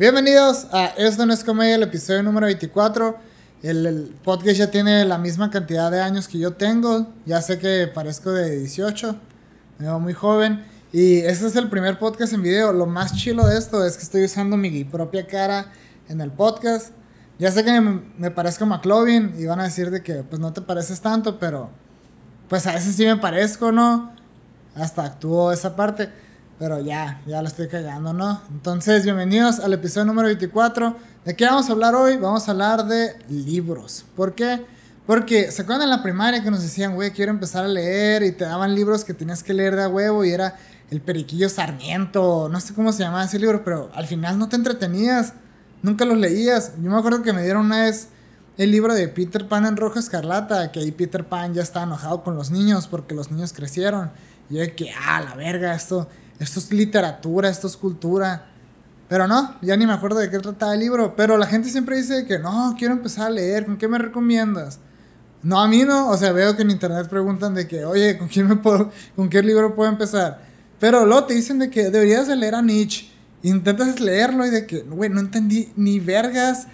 Bienvenidos a Esto no es comedia, el episodio número 24. El, podcast ya tiene la misma cantidad de años que yo tengo. Ya sé que parezco de 18, me veo muy joven. Y este es el primer podcast en video. Lo más chilo de esto es que estoy usando mi propia cara en el podcast. Ya sé que me, me parezco a McLovin y van a decir de que pues no te pareces tanto, pero pues a veces sí me parezco, ¿no? Hasta actuó esa parte. Pero ya, ya lo estoy cagando, ¿no? Entonces, bienvenidos al episodio número 24. ¿De qué vamos a hablar hoy? Vamos a hablar de libros. ¿Por qué? Porque se acuerdan en la primaria que nos decían, güey, quiero empezar a leer y te daban libros que tenías que leer de a huevo y era El Periquillo Sarmiento, no sé cómo se llamaba ese libro, pero al final no te entretenías, nunca los leías. Yo me acuerdo que me dieron una vez el libro de Peter Pan en Rojo Escarlata, que ahí Peter Pan ya está enojado con los niños porque los niños crecieron. Y yo que, ah, la verga, esto esto es literatura, esto es cultura. Pero no, ya ni me acuerdo de qué trataba el libro. Pero la gente siempre dice que no, quiero empezar a leer, ¿con qué me recomiendas? No, a mí no, o sea, veo que en internet preguntan de que, oye, ¿con, quién me puedo, ¿con qué libro puedo empezar? Pero luego te dicen de que deberías de leer a Nietzsche. Intentas leerlo y de que, güey, no entendí ni vergas.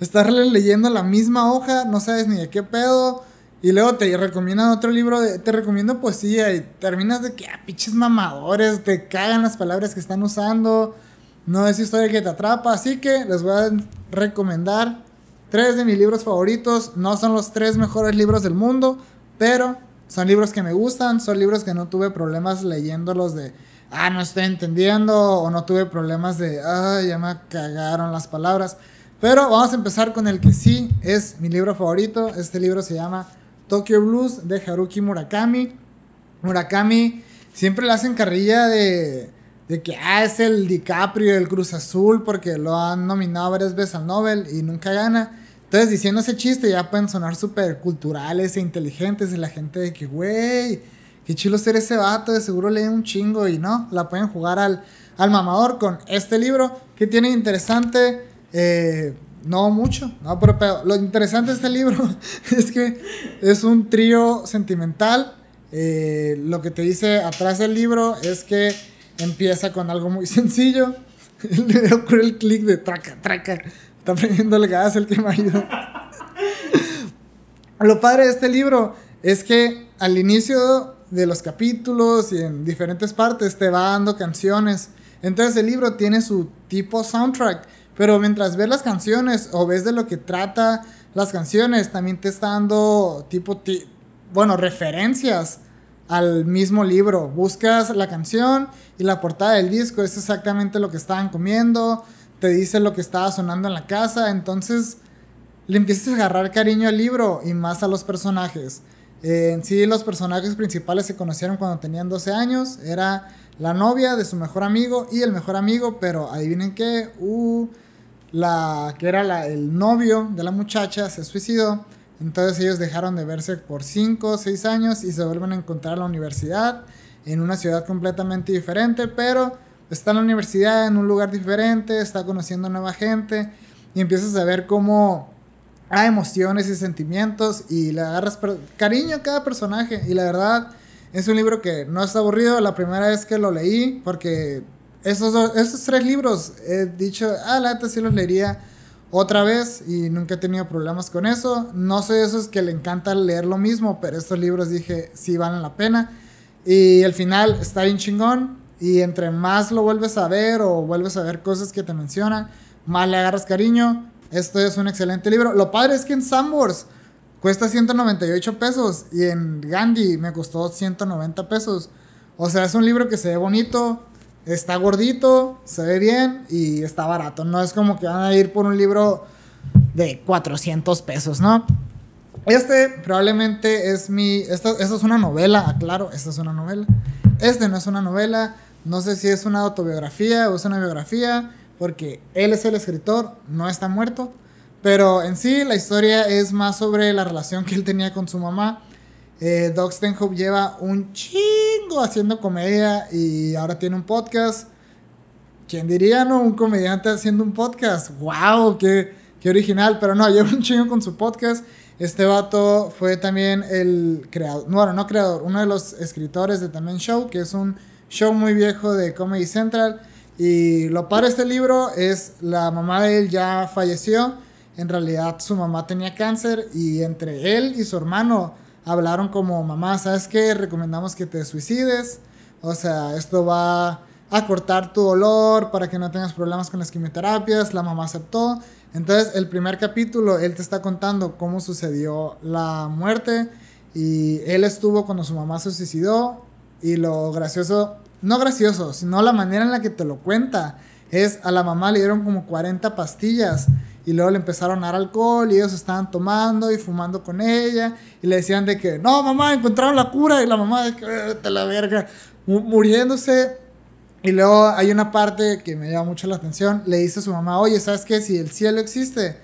Estás leyendo la misma hoja, no sabes ni de qué pedo. Y luego te recomiendan otro libro, te recomiendo poesía y terminas de que, ah, pinches mamadores, te cagan las palabras que están usando, no es historia que te atrapa, así que les voy a recomendar tres de mis libros favoritos, no son los tres mejores libros del mundo, pero son libros que me gustan, son libros que no tuve problemas leyéndolos de, ah, no estoy entendiendo, o no tuve problemas de, ah, ya me cagaron las palabras. Pero vamos a empezar con el que sí es mi libro favorito. Este libro se llama Tokyo Blues de Haruki Murakami. Murakami siempre le hacen carrilla de, de que ah, es el DiCaprio del Cruz Azul porque lo han nominado varias veces al Nobel y nunca gana. Entonces, diciendo ese chiste, ya pueden sonar súper culturales e inteligentes. Y la gente de que, güey, qué chilo ser ese vato, de seguro lee un chingo. Y no, la pueden jugar al, al mamador con este libro que tiene interesante. Eh, no mucho, no, pero, lo interesante de este libro es que es un trío sentimental. Eh, lo que te dice atrás del libro es que empieza con algo muy sencillo. Ocurre el clic de traca, traca. Está prendiendo el gas el que me. Lo padre de este libro es que al inicio de los capítulos y en diferentes partes te va dando canciones. Entonces el libro tiene su tipo soundtrack pero mientras ves las canciones o ves de lo que trata las canciones, también te está dando tipo, bueno, referencias al mismo libro. Buscas la canción y la portada del disco es exactamente lo que estaban comiendo, te dice lo que estaba sonando en la casa, entonces le empiezas a agarrar cariño al libro y más a los personajes. En sí, los personajes principales se conocieron cuando tenían 12 años, era la novia de su mejor amigo y el mejor amigo, pero adivinen qué, uh, la que era el novio de la muchacha se suicidó. Entonces ellos dejaron de verse por 5 o 6 años y se vuelven a encontrar en la universidad, en una ciudad completamente diferente, pero está en la universidad, en un lugar diferente, está conociendo nueva gente y empiezas a ver cómo hay emociones y sentimientos y le agarras cariño a cada personaje. Y la verdad, es un libro que no está aburrido. La primera vez que lo leí, porque esos, tres libros he dicho, ah, la neta sí los leería otra vez y nunca he tenido problemas con eso. No soy esos que le encanta leer lo mismo, pero estos libros dije, sí valen la pena. Y el final está bien chingón. Y entre más lo vuelves a ver o vuelves a ver cosas que te mencionan, más le agarras cariño. Esto es un excelente libro. Lo padre es que en Sambors cuesta 198 pesos y en Gandhi me costó 190 pesos. O sea, es un libro que se ve bonito, está gordito, se ve bien y está barato. No es como que van a ir por un libro de 400 pesos, ¿no? Este probablemente es mi... Esto, esto es una novela, aclaro, esta es una novela. Este no es una novela, no sé si es una autobiografía o es una biografía, porque él es el escritor, no está muerto. Pero en sí la historia es más sobre la relación que él tenía con su mamá eh, Doug lleva un chingo haciendo comedia y ahora tiene un podcast. ¿Quién diría, no? Un comediante haciendo un podcast. ¡Wow! ¡Qué, qué original! Pero no, lleva un chingo con su podcast. Este vato fue también el creador, bueno, no creador, uno de los escritores de también Show, que es un show muy viejo de Comedy Central, Y lo padre de este libro es la mamá de él ya falleció. En realidad su mamá tenía cáncer y entre él y su hermano hablaron como mamá, ¿sabes qué? Recomendamos que te suicides. O sea, esto va a cortar tu dolor para que no tengas problemas con las quimioterapias. La mamá aceptó. Entonces, el primer capítulo, él te está contando cómo sucedió la muerte. Y él estuvo cuando su mamá se suicidó. Y lo gracioso, no gracioso, sino la manera en la que te lo cuenta, es a la mamá le dieron como 40 pastillas. Y luego le empezaron a dar alcohol y ellos estaban tomando y fumando con ella. Y le decían de que, no, mamá, encontraron la cura. Y la mamá de que, te la verga, muriéndose. Y luego hay una parte que me llama mucho la atención. Le dice a su mamá, oye, ¿sabes qué? Si el cielo existe,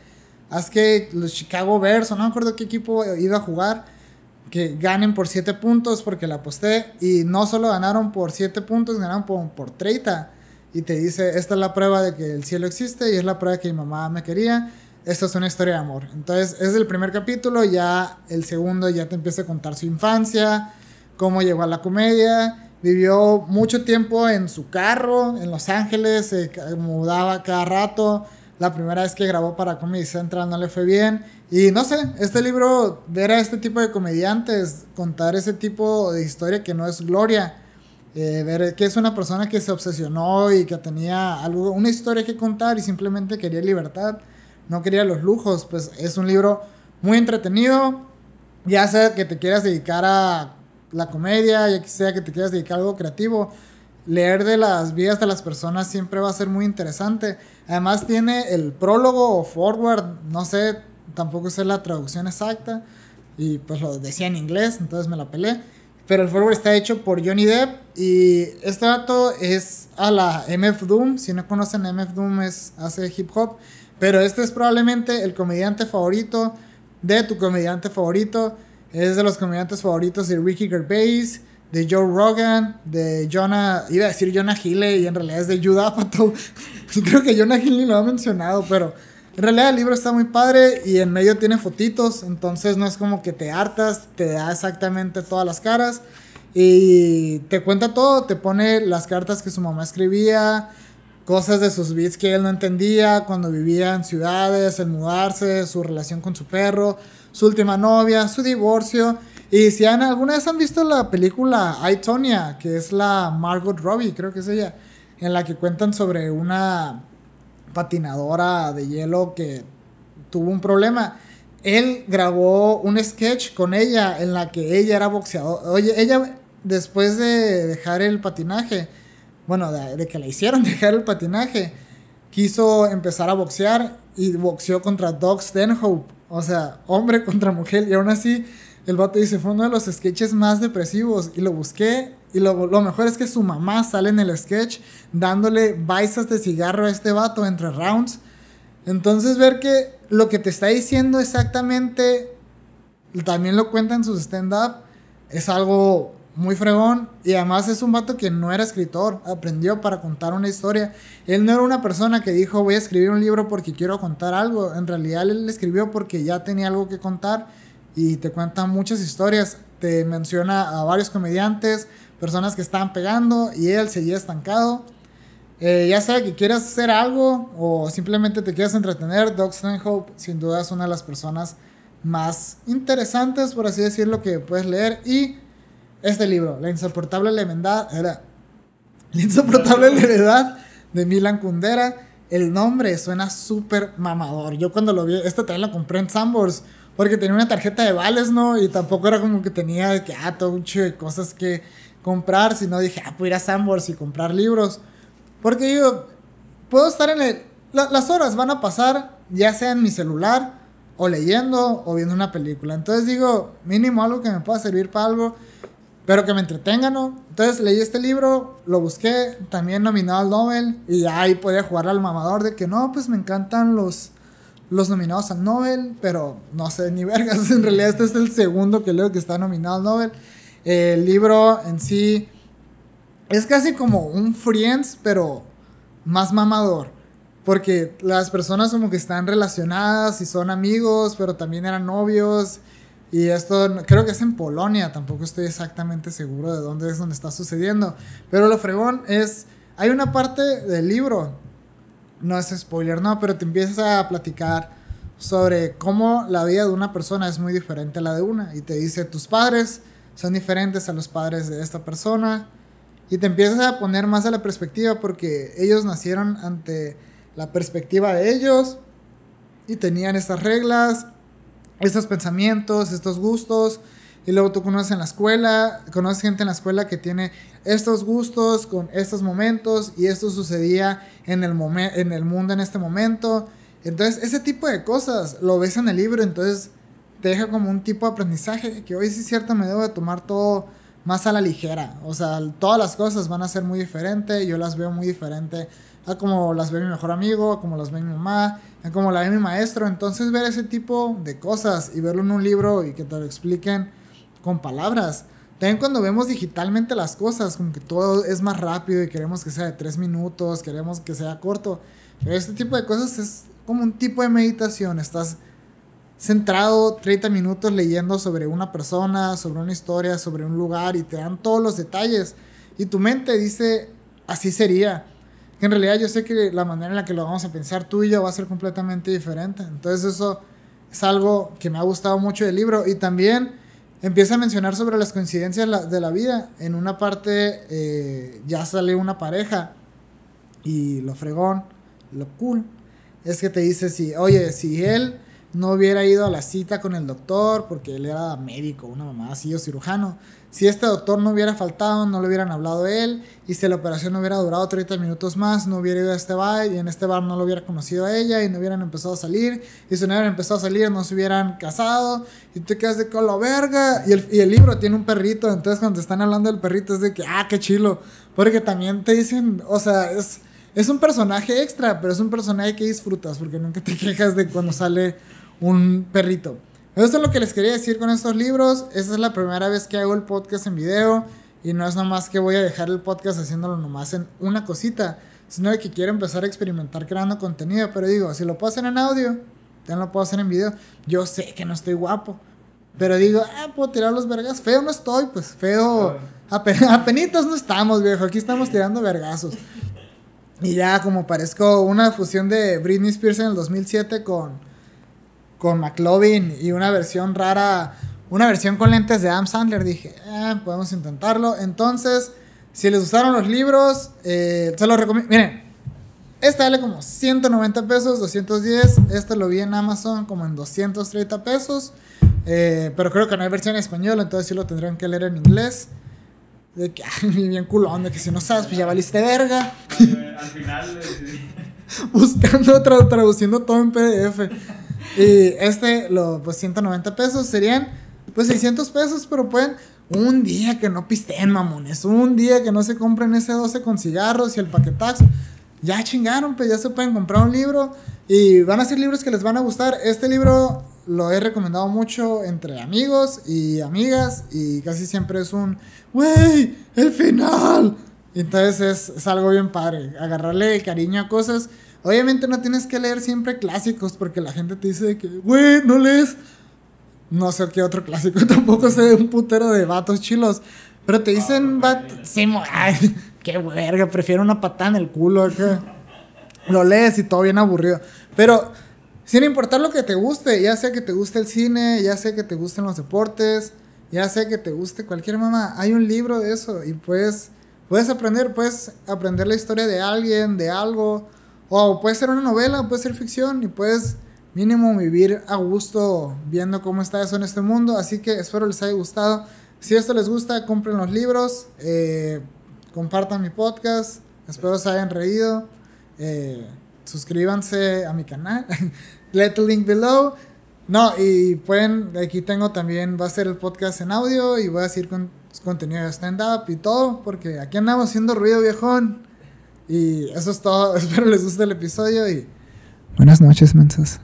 haz que los Chicago Bears, o no me acuerdo qué equipo iba a jugar, que ganen por 7 puntos porque la aposté. Y no solo ganaron por 7 puntos, ganaron por, por 30. Y te dice, esta es la prueba de que el cielo existe y es la prueba que mi mamá me quería. Esta es una historia de amor. Entonces, es el primer capítulo, ya el segundo ya te empieza a contar su infancia, cómo llegó a la comedia Vivió mucho tiempo en su carro en Los Ángeles, se mudaba cada rato. La primera vez que grabó para Comedy Central no le fue bien. Y no sé, este libro, ver a este tipo de comediantes, contar ese tipo de historia que no es gloria, eh, ver que es una persona que se obsesionó y que tenía algo, una historia que contar y simplemente quería libertad, no quería los lujos, pues es un libro muy entretenido, ya sea que te quieras dedicar a la comedia, ya sea que te quieras dedicar a algo creativo, leer de las vidas de las personas siempre va a ser muy interesante. Además tiene el prólogo o forward, no sé, tampoco sé la traducción exacta, y pues lo decía en inglés, entonces me la pelé. Pero el forward está hecho por Johnny Depp y este dato es a la MF Doom. Si no conocen, MF Doom es, hace hip hop. Pero este es probablemente el comediante favorito de tu comediante favorito. Es de los comediantes favoritos de Ricky Gervais, de Joe Rogan, de Jonah, iba a decir Jonah Hill y en realidad es de Judd Apatow. Creo que Jonah Hill lo ha mencionado, pero en realidad el libro está muy padre y en medio tiene fotitos, entonces no es como que te hartas, te da exactamente todas las caras y te cuenta todo, te pone las cartas que su mamá escribía, cosas de sus beats que él no entendía cuando vivía en ciudades, el mudarse, su relación con su perro su última novia, su divorcio. Y si han, alguna vez han visto la película I, Tonya, que es la Margot Robbie, creo que es ella, en la que cuentan sobre una patinadora de hielo que tuvo un problema. Él grabó un sketch con ella en la que ella era boxeador. Oye, ella después de dejar el patinaje, bueno, de, de que la hicieron dejar el patinaje, quiso empezar a boxear y boxeó contra Doug Stanhope o sea, hombre contra mujer. Y aún así, el vato dice, fue uno de los sketches más depresivos. Y lo busqué. Y lo, lo mejor es que su mamá sale en el sketch dándole baisas de cigarro a este vato entre rounds. Entonces ver que lo que te está diciendo exactamente, también lo cuenta en su stand-up, es algo muy fregón. Y además es un vato que no era escritor, aprendió para contar una historia. Él no era una persona que dijo voy a escribir un libro porque quiero contar algo. En realidad él escribió porque ya tenía algo que contar y te cuenta muchas historias. Te menciona a varios comediantes, personas que estaban pegando y él seguía estancado. Eh, ya sea que quieras hacer algo o simplemente te quieras entretener, Doug Stanhope sin duda es una de las personas más interesantes, por así decirlo, que puedes leer. Y este libro, La insoportable levedad, era La insoportable levedad de Milan Kundera. El nombre suena súper mamador. Yo cuando lo vi, este también lo compré en Sambors porque tenía una tarjeta de vales, ¿no? Y tampoco era como que tenía que, ah, todo un de cosas que comprar, sino dije, ah, puedo ir a Sambors y comprar libros. Porque yo puedo estar en el... las horas van a pasar ya sea en mi celular o leyendo o viendo una película. Entonces digo, mínimo algo que me pueda servir para algo pero que me entretenga, ¿no? Entonces leí este libro, lo busqué, también nominado al Nobel, y ahí podía jugar al mamador de que no, pues me encantan los, los nominados al Nobel, pero no sé ni vergas, en realidad este es el segundo que leo que está nominado al Nobel. el libro en sí es casi como un Friends, pero más mamador. Porque las personas como que están relacionadas y son amigos, pero también eran novios y esto creo que es en Polonia, tampoco estoy exactamente seguro de dónde es donde está sucediendo. Pero lo fregón es, hay una parte del libro, no es spoiler, no, pero te empiezas a platicar sobre cómo la vida de una persona es muy diferente a la de una. Y te dice, tus padres son diferentes a los padres de esta persona. Y te empiezas a poner más a la perspectiva porque ellos nacieron ante la perspectiva de ellos y tenían estas reglas, estos pensamientos, estos gustos. Y luego tú conoces en la escuela, conoces gente en la escuela que tiene estos gustos con estos momentos y esto sucedía en el, en el mundo en este momento. Entonces, ese tipo de cosas lo ves en el libro, entonces te deja como un tipo de aprendizaje que hoy sí es cierto me debo de tomar todo más a la ligera. O sea, todas las cosas van a ser muy diferentes, yo las veo muy diferente a como las ve mi mejor amigo, a como las ve mi mamá, a como la ve mi maestro. Entonces, ver ese tipo de cosas y verlo en un libro y que te lo expliquen con palabras. También cuando vemos digitalmente las cosas, como que todo es más rápido y queremos que sea de tres minutos, queremos que sea corto. Pero este tipo de cosas es como un tipo de meditación. Estás centrado 30 minutos leyendo sobre una persona, sobre una historia, sobre un lugar y te dan todos los detalles. Y tu mente dice, así sería. Que en realidad yo sé que la manera en la que lo vamos a pensar tú y yo va a ser completamente diferente. Entonces eso es algo que me ha gustado mucho del libro. Y también empieza a mencionar sobre las coincidencias de la vida. En una parte eh, ya sale una pareja y lo fregón, lo cool es que te dice si, oye, si él no hubiera ido a la cita con el doctor porque él era médico, una mamá así o cirujano, si este doctor no hubiera faltado, no le hubieran hablado a él y si la operación no hubiera durado 30 minutos más, no hubiera ido a este bar y en este bar no lo hubiera conocido a ella y no hubieran empezado a salir y si no hubieran empezado a salir no se hubieran casado y te quedas de colo verga y el, y el libro tiene un perrito, entonces cuando te están hablando del perrito es de que, ah, qué chilo, porque también te dicen, o sea, es es un personaje extra, pero es un personaje que disfrutas porque nunca te quejas de cuando sale un perrito. Eso es lo que les quería decir con estos libros. Esta es la primera vez que hago el podcast en video y no es nomás que voy a dejar el podcast haciéndolo nomás en una cosita, sino que quiero empezar a experimentar creando contenido. Pero digo, si lo puedo hacer en audio, también lo puedo hacer en video. Yo sé que no estoy guapo, pero digo, ah, puedo tirar los vergas. Feo no estoy, pues feo. Apenitas no estamos, viejo. Aquí estamos tirando vergazos. Y ya como parezco una fusión de Britney Spears en el 2007 con, con McLovin y una versión rara, una versión con lentes de Adam Sandler, dije, eh, podemos intentarlo. Entonces, si les gustaron los libros, eh, se los recomiendo. Miren, este vale como 190 pesos, 210. Este lo vi en Amazon como en 230 pesos. Eh, pero creo que no hay versión en español, entonces sí lo tendrían que leer en inglés. De que, bien culón, de que si no sabes, pues ya valiste verga. Al final. Buscando, traduciendo todo en PDF. Y este, lo, pues 190 pesos serían, pues 600 pesos, pero pueden. Un día que no pisteen, mamones. Un día que no se compren ese 12 con cigarros y el paquetazo. Ya chingaron, pues ya se pueden comprar un libro. Y van a ser libros que les van a gustar. Este libro lo he recomendado mucho entre amigos y amigas. Y casi siempre es un ¡Wey! ¡El final! Entonces es, algo bien padre, agarrarle cariño a cosas. Obviamente no tienes que leer siempre clásicos porque la gente te dice que, güey, no lees. No sé qué otro clásico, tampoco sé de un putero de vatos chilos. Pero te dicen, bat sí, ay, qué verga, prefiero una patada en el culo. Acá. Lo lees y todo bien aburrido. Pero sin importar lo que te guste, ya sea que te guste el cine, ya sea que te gusten los deportes, ya sea que te guste cualquier mamá, hay un libro de eso y puedes, puedes aprender, puedes aprender la historia de alguien, de algo, o puede ser una novela, puede ser ficción y puedes mínimo vivir a gusto viendo cómo está eso en este mundo. Así que espero les haya gustado. Si esto les gusta, compren los libros, eh, compartan mi podcast, espero se hayan reído. Eh, suscríbanse a mi canal. Let the link below. No, y pueden, aquí tengo también, va a ser el podcast en audio y voy a decir con, contenido de stand-up y todo, porque aquí andamos haciendo ruido viejón. Y eso es todo, espero les guste el episodio y... Buenas noches, mensas.